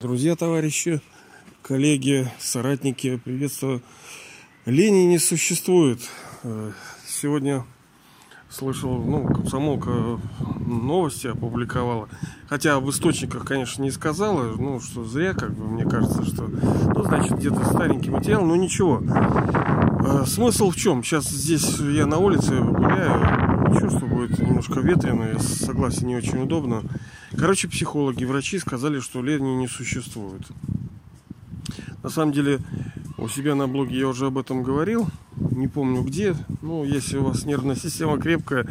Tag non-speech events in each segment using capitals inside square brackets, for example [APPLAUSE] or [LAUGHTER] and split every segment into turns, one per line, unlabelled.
Друзья, товарищи, коллеги, соратники, приветствую. Лени не существует. Э, сегодня слышал, ну, комсомолка новости опубликовала. Хотя в источниках, конечно, не сказала, ну, что зря, как бы, мне кажется, что, ну, значит, где-то старенький материал, но ничего. Э, смысл в чем? Сейчас здесь я на улице гуляю, что будет немножко ветрено, я согласен, не очень удобно. Короче, психологи, врачи сказали, что лени не существует. На самом деле, у себя на блоге я уже об этом говорил. Не помню где. Ну, если у вас нервная [LAUGHS] система крепкая,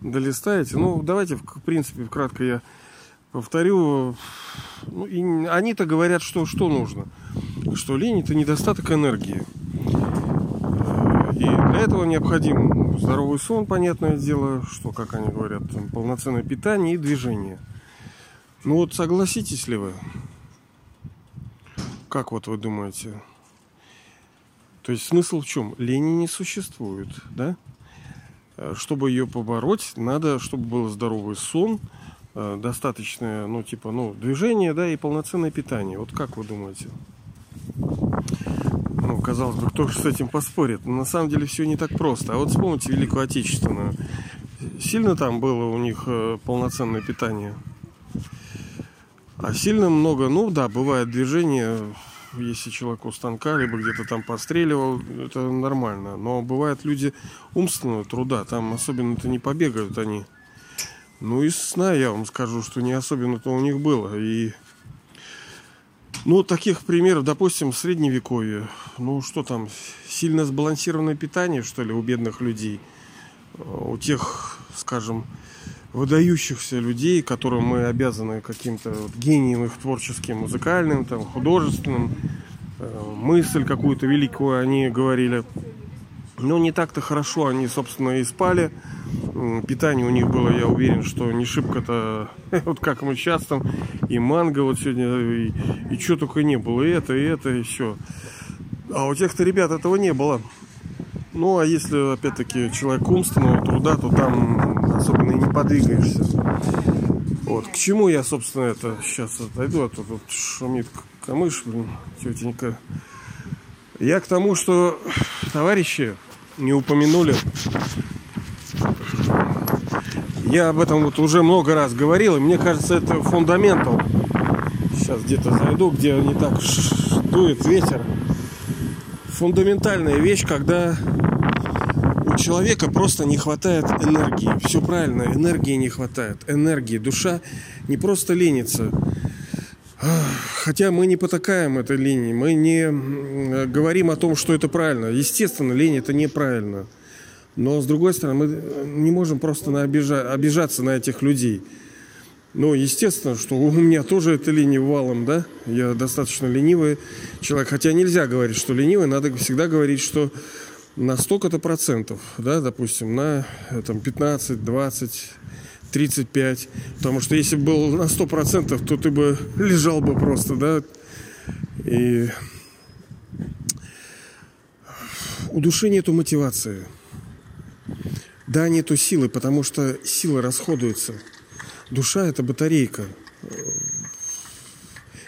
долистаете. Ну, давайте, в принципе, вкратко я повторю. Ну, и они-то говорят, что, что нужно. Что лень – это недостаток энергии. Для этого необходим здоровый сон, понятное дело, что, как они говорят, там, полноценное питание и движение – ну вот согласитесь ли вы? Как вот вы думаете? То есть смысл в чем? Лени не существует, да? Э, чтобы ее побороть, надо, чтобы был здоровый сон, э, достаточное, ну, типа, ну, движение, да, и полноценное питание. Вот как вы думаете? Ну, казалось бы, кто же с этим поспорит? Но на самом деле все не так просто. А вот вспомните Великую Отечественную. Сильно там было у них э, полноценное питание? А сильно много, ну да, бывает движение, если человек у станка, либо где-то там постреливал, это нормально. Но бывают люди умственного труда, там особенно-то не побегают они. Ну и сна я вам скажу, что не особенно-то у них было. И ну, таких примеров, допустим, в средневековье, ну что там, сильно сбалансированное питание, что ли, у бедных людей, у тех, скажем, выдающихся людей, которым мы обязаны каким-то вот гением их творческим, музыкальным, там, художественным, э, мысль какую-то великую они говорили. Но не так-то хорошо они, собственно, и спали. Питание у них было, я уверен, что не шибко-то, [LAUGHS] вот как мы сейчас там, и манго вот сегодня, и, и что только не было, и это, и это, и все. А у тех-то ребят этого не было. Ну, а если, опять-таки, человек умственного труда, то там особенно и не подвигаешься. Вот. К чему я, собственно, это сейчас отойду, а то тут шумит камыш, блин, тетенька. Я к тому, что товарищи не упомянули. Я об этом вот уже много раз говорил, и мне кажется, это фундаментал. Сейчас где-то зайду, где не так дует ветер. Фундаментальная вещь, когда человека просто не хватает энергии. Все правильно, энергии не хватает. Энергии. Душа не просто ленится. Хотя мы не потакаем этой линии, мы не говорим о том, что это правильно. Естественно, лень это неправильно. Но с другой стороны, мы не можем просто на обижа... обижаться на этих людей. Ну, естественно, что у меня тоже это линия валом, да? Я достаточно ленивый человек. Хотя нельзя говорить, что ленивый, надо всегда говорить, что на столько-то процентов, да, допустим, на там, 15, 20, 35. Потому что если бы был на 100 процентов, то ты бы [LAUGHS] лежал бы просто, да. И у души нету мотивации. Да, нету силы, потому что сила расходуется. Душа – это батарейка.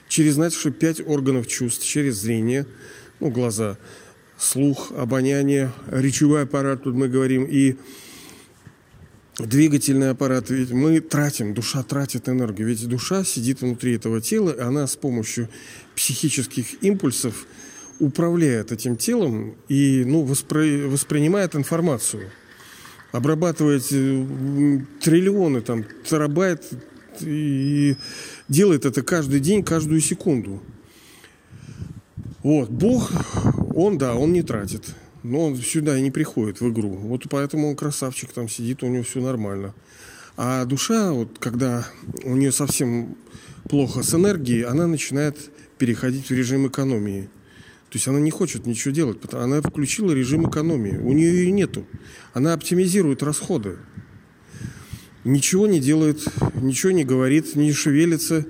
Через, знаете, пять органов чувств, через зрение, ну, глаза – слух, обоняние, речевой аппарат, тут мы говорим, и двигательный аппарат. Ведь мы тратим, душа тратит энергию. Ведь душа сидит внутри этого тела, и она с помощью психических импульсов управляет этим телом и ну, воспри... воспринимает информацию. Обрабатывает э, триллионы, там, терабайт и делает это каждый день, каждую секунду. Вот, Бог, он, да, он не тратит. Но он сюда и не приходит в игру. Вот поэтому он красавчик там сидит, у него все нормально. А душа, вот когда у нее совсем плохо с энергией, она начинает переходить в режим экономии. То есть она не хочет ничего делать, она включила режим экономии. У нее ее нету. Она оптимизирует расходы. Ничего не делает, ничего не говорит, не шевелится.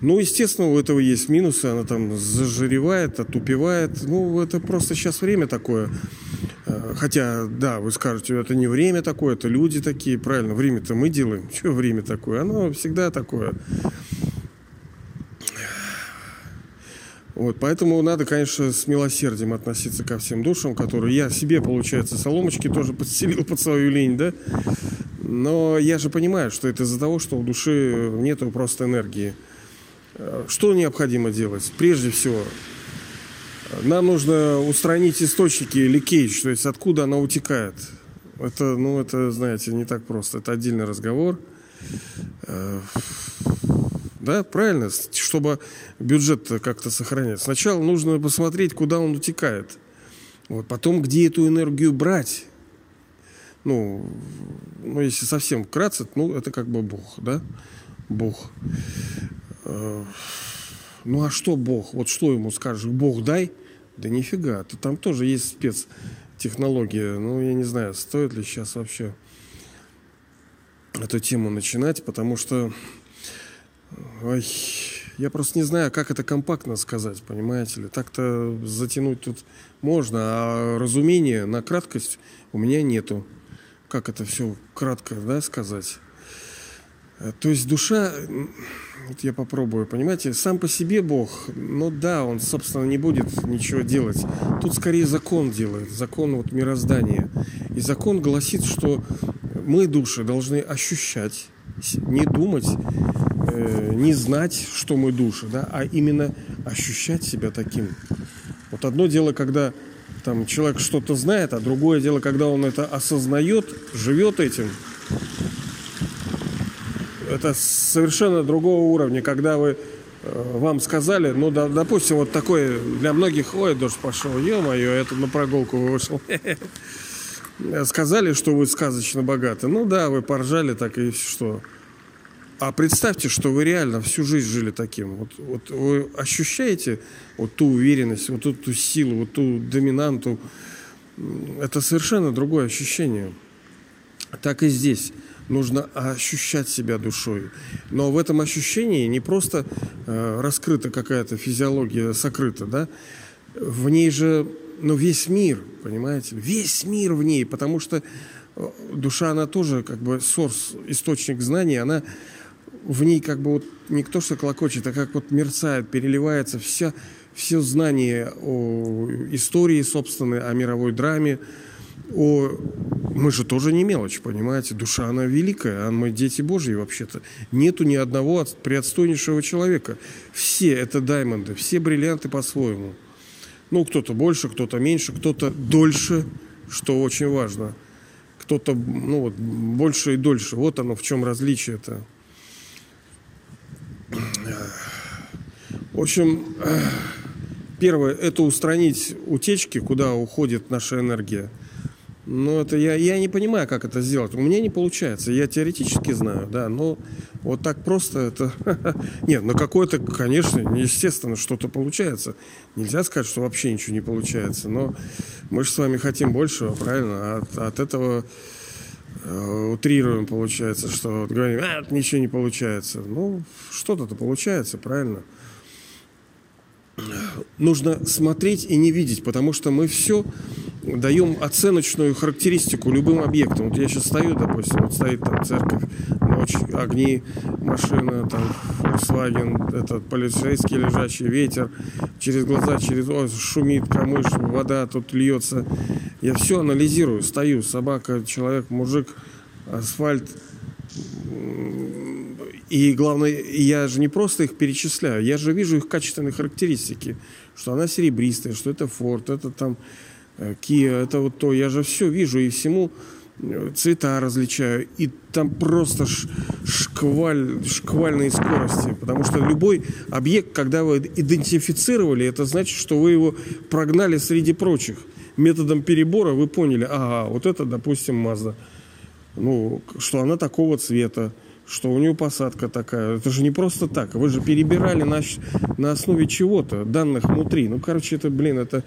Ну, естественно, у этого есть минусы. Она там зажиревает, отупевает. Ну, это просто сейчас время такое. Э, хотя, да, вы скажете, это не время такое, это люди такие. Правильно, время-то мы делаем. [LAUGHS] Что время такое? Оно всегда такое. Вот, поэтому надо, конечно, с милосердием относиться ко всем душам, которые я себе, получается, соломочки тоже [LAUGHS] подселил под свою лень, да? Но я же понимаю, что это из-за того, что у души нету просто энергии. Что необходимо делать? Прежде всего, нам нужно устранить источники ликейдж, то есть откуда она утекает. Это, ну, это, знаете, не так просто. Это отдельный разговор. Да, правильно, чтобы бюджет как-то сохранять. Сначала нужно посмотреть, куда он утекает. Вот, потом, где эту энергию брать. Ну, ну, если совсем вкратце, ну, это как бы Бог, да? Бог. Э, ну, а что Бог? Вот что ему скажешь? Бог дай? Да нифига. То там тоже есть спецтехнология. Ну, я не знаю, стоит ли сейчас вообще эту тему начинать, потому что Ой, я просто не знаю, как это компактно сказать, понимаете ли. Так-то затянуть тут можно, а разумения на краткость у меня нету. Как это все кратко, да, сказать? Э, то есть душа, вот я попробую, понимаете, сам по себе Бог, ну да, он, собственно, не будет ничего делать. Тут скорее закон делает, закон вот мироздания. И закон гласит, что мы, души, должны ощущать, не думать, э, не знать, что мы души, да, а именно ощущать себя таким. Вот одно дело, когда там человек что-то знает, а другое дело, когда он это осознает, живет этим. Это совершенно другого уровня, когда вы э, вам сказали, ну, да, допустим, вот такой для многих, ой, дождь пошел, ё-моё, это на прогулку вышел. [LAUGHS] Сказали, что вы сказочно богаты. Ну да, вы поржали так и что. А представьте, что вы реально всю жизнь жили таким. Вот, вот вы ощущаете вот ту уверенность, вот ту, силу, вот ту доминанту. Это совершенно другое ощущение. Так и здесь. Нужно ощущать себя душой. Но в этом ощущении не просто э, раскрыта какая-то физиология, сокрыта, да? В ней же ну, весь мир, понимаете? Весь мир в ней, потому что э, душа, она тоже как бы сорс, источник знаний, она в ней как бы вот не то, что клокочет, а как вот мерцает, переливается вся, все знание о истории собственной, о мировой драме, о... Мы же тоже не мелочь, понимаете? Душа, она великая, а мы дети Божьи вообще-то. Нету ни одного преотстойнейшего человека. Все это даймонды, все бриллианты по-своему. Ну, кто-то больше, кто-то меньше, кто-то дольше, что очень важно. Кто-то, ну вот, больше и дольше. Вот оно в чем различие-то. В общем, первое – это устранить утечки, куда уходит наша энергия. Но это я, я не понимаю, как это сделать. У меня не получается. Я теоретически знаю, да, но вот так просто это... [LAUGHS] Нет, ну какое-то, конечно, естественно, что-то получается. Нельзя сказать, что вообще ничего не получается. Но мы же с вами хотим большего, правильно? От, от этого Э, утрируем, получается, что говорим, а, ничего не получается. Ну, что-то-то получается, правильно? Нужно смотреть и не видеть, потому что мы все даем оценочную характеристику любым объектам. Вот я сейчас стою, допустим, вот стоит там церковь, ночь, огни, машина, там, Volkswagen, этот полицейский лежачий, ветер, через глаза, через о, шумит камыш, вода тут льется. Я все анализирую, стою, собака, человек, мужик, асфальт. И главное, я же не просто их перечисляю, я же вижу их качественные характеристики, что она серебристая, что это Ford, это там Э, Kia, это вот то. Я же все вижу и всему э, цвета различаю. И там просто шкваль, шквальные скорости. Потому что любой объект, когда вы идентифицировали, это значит, что вы его прогнали среди прочих. Методом перебора вы поняли, ага, вот это, допустим, Mazda. Ну, что она такого цвета что у нее посадка такая. Это же не просто так. Вы же перебирали на, на основе чего-то, данных внутри. Ну, короче, это, блин, это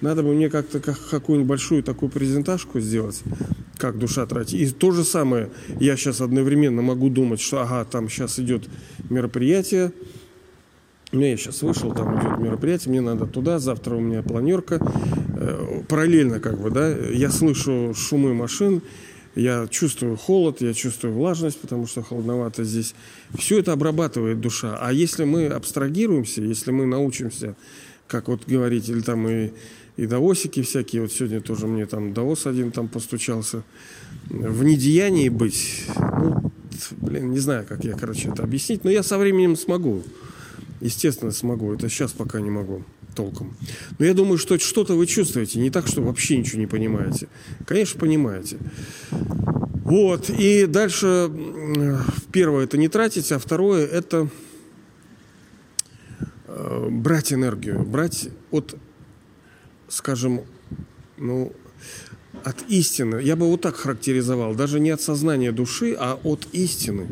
надо бы мне как-то как, какую-нибудь большую такую презентажку сделать, как душа тратить. И то же самое, я сейчас одновременно могу думать, что ага, там сейчас идет мероприятие, ну, я сейчас вышел, там идет мероприятие, мне надо туда, завтра у меня планерка. Э, параллельно, как бы, да, я слышу шумы машин, я чувствую холод, я чувствую влажность, потому что холодновато здесь. Все это обрабатывает душа. А если мы абстрагируемся, если мы научимся, как вот говорить, или там и, и даосики всякие, вот сегодня тоже мне там даос один там постучался, в недеянии быть, ну, блин, не знаю, как я, короче, это объяснить, но я со временем смогу. Естественно, смогу. Это сейчас пока не могу толком. Но я думаю, что что-то вы чувствуете. Не так, что вообще ничего не понимаете. Конечно, понимаете. Вот. И дальше первое это не тратить, а второе это э, брать энергию. Брать от, скажем, ну, от истины. Я бы вот так характеризовал. Даже не от сознания души, а от истины.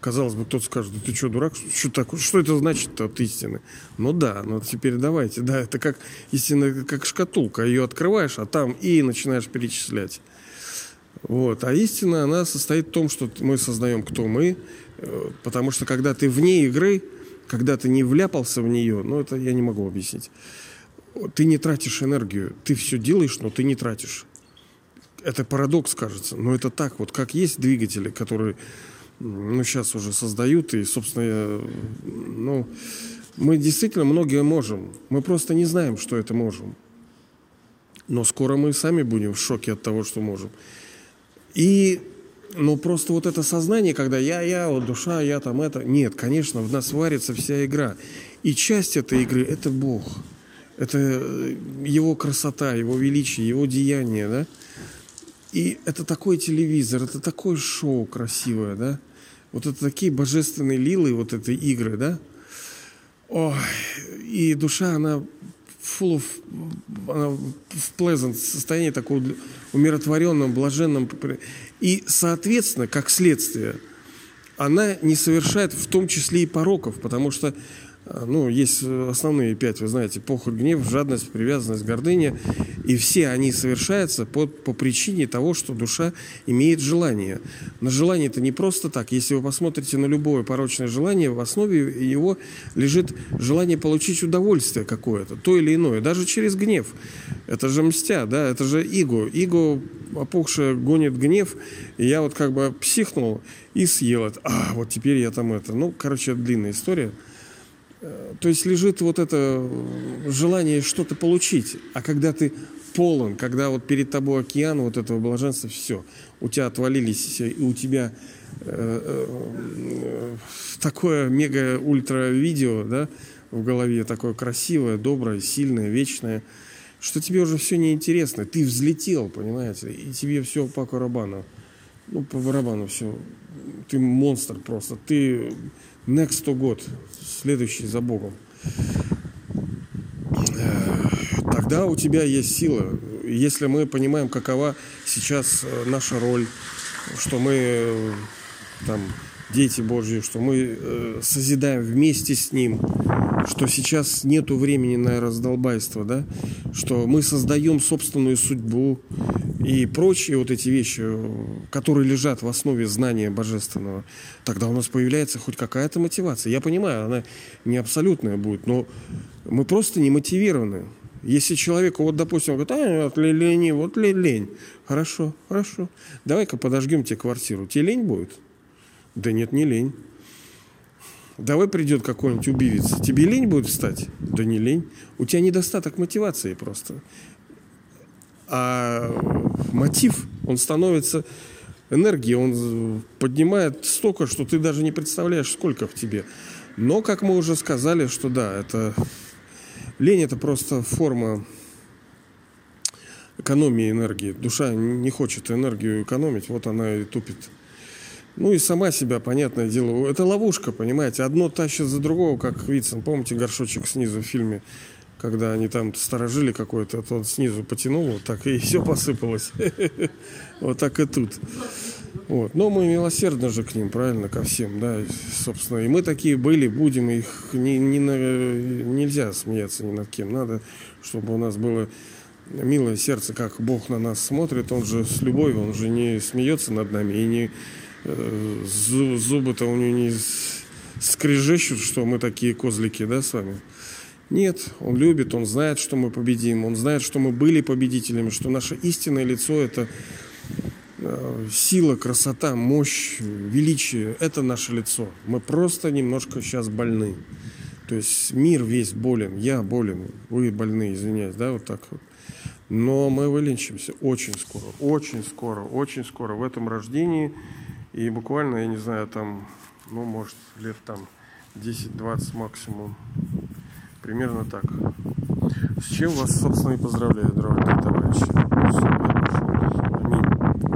Казалось бы, кто-то скажет, ты что, дурак? Что, такое? что это значит от истины? Ну да, ну теперь давайте. Да, это как истина, как шкатулка. Ее открываешь, а там и начинаешь перечислять. Вот. А истина, она состоит в том, что мы сознаем, кто мы. Э, потому что когда ты вне игры, когда ты не вляпался в нее, ну это я не могу объяснить. Ты не тратишь энергию. Ты все делаешь, но ты не тратишь. Это парадокс, кажется. Но это так. Вот как есть двигатели, которые ну, сейчас уже создают, и, собственно, ну, мы действительно многие можем. Мы просто не знаем, что это можем. Но скоро мы сами будем в шоке от того, что можем. И, ну, просто вот это сознание, когда я, я, вот душа, я там это. Нет, конечно, в нас варится вся игра. И часть этой игры – это Бог. Это Его красота, Его величие, Его деяние, да? И это такой телевизор, это такое шоу красивое, да? Вот это такие божественные лилы, вот этой игры, да? Ой, и душа, она full of, она в pleasant состоянии, такого умиротворенном, блаженном. И, соответственно, как следствие, она не совершает в том числе и пороков, потому что ну, есть основные пять, вы знаете, похоть, гнев, жадность, привязанность, гордыня. И все они совершаются по, по причине того, что душа имеет желание. Но желание это не просто так. Если вы посмотрите на любое порочное желание, в основе его лежит желание получить удовольствие какое-то, то или иное, даже через гнев. Это же мстя, да, это же иго. Иго опухшее гонит гнев, и я вот как бы психнул и съел это. А, вот теперь я там это. Ну, короче, длинная история. То есть лежит вот это желание что-то получить. А когда ты полон, когда вот перед тобой океан вот этого блаженства, все, у тебя отвалились, и у тебя э, э, такое мега-ультра видео, да, в голове, такое красивое, доброе, сильное, вечное, что тебе уже все неинтересно. Ты взлетел, понимаете, и тебе все по барабану. Ну, по барабану все. Ты монстр просто. Ты next to God следующий за Богом, тогда у тебя есть сила. Если мы понимаем, какова сейчас э, наша роль, что мы э, там дети Божьи, что мы э, созидаем вместе с Ним, что сейчас нету времени на раздолбайство, да, что мы создаем собственную судьбу и прочие вот эти вещи, которые лежат в основе знания божественного, тогда у нас появляется хоть какая-то мотивация. Я понимаю, она не абсолютная будет, но мы просто не мотивированы. Если человеку, вот, допустим, говорит, а, вот лень, вот лень, хорошо, хорошо, давай-ка подожгем тебе квартиру, тебе лень будет? Да нет, не лень. Давай придет какой-нибудь убивец. Тебе лень будет встать? Да не лень. У тебя недостаток мотивации просто. А мотив, он становится энергией, он поднимает столько, что ты даже не представляешь, сколько в тебе. Но, как мы уже сказали, что да, это лень это просто форма экономии энергии. Душа не хочет энергию экономить, вот она и тупит. Ну и сама себя, понятное дело, это ловушка, понимаете, одно тащит за другого, как Вицин, помните горшочек снизу в фильме, когда они там сторожили какой-то, то он снизу потянул, вот так и [LAUGHS] все посыпалось. [LAUGHS] Вот так и тут. Вот. Но мы милосердны же к ним, правильно, ко всем, да, собственно. И мы такие были, будем, их не, не, нельзя смеяться ни над кем. Надо, чтобы у нас было милое сердце, как Бог на нас смотрит. Он же с любовью, он же не смеется над нами и не Э, зубы-то у него не скрежещут, что мы такие козлики, да, с вами? Нет, он любит, он знает, что мы победим, он знает, что мы были победителями, что наше истинное лицо это Э, сила, красота, мощь, величие – это наше лицо. Мы просто немножко сейчас больны. То есть мир весь болен, я болен, вы больны, извиняюсь, да, вот так вот. Но мы вылечимся очень скоро, очень скоро, очень скоро в этом рождении. И буквально, я не знаю, там, ну, может, лет там 10-20 максимум. Примерно так. С чем вас, собственно, и поздравляю, дорогие товарищи. Все,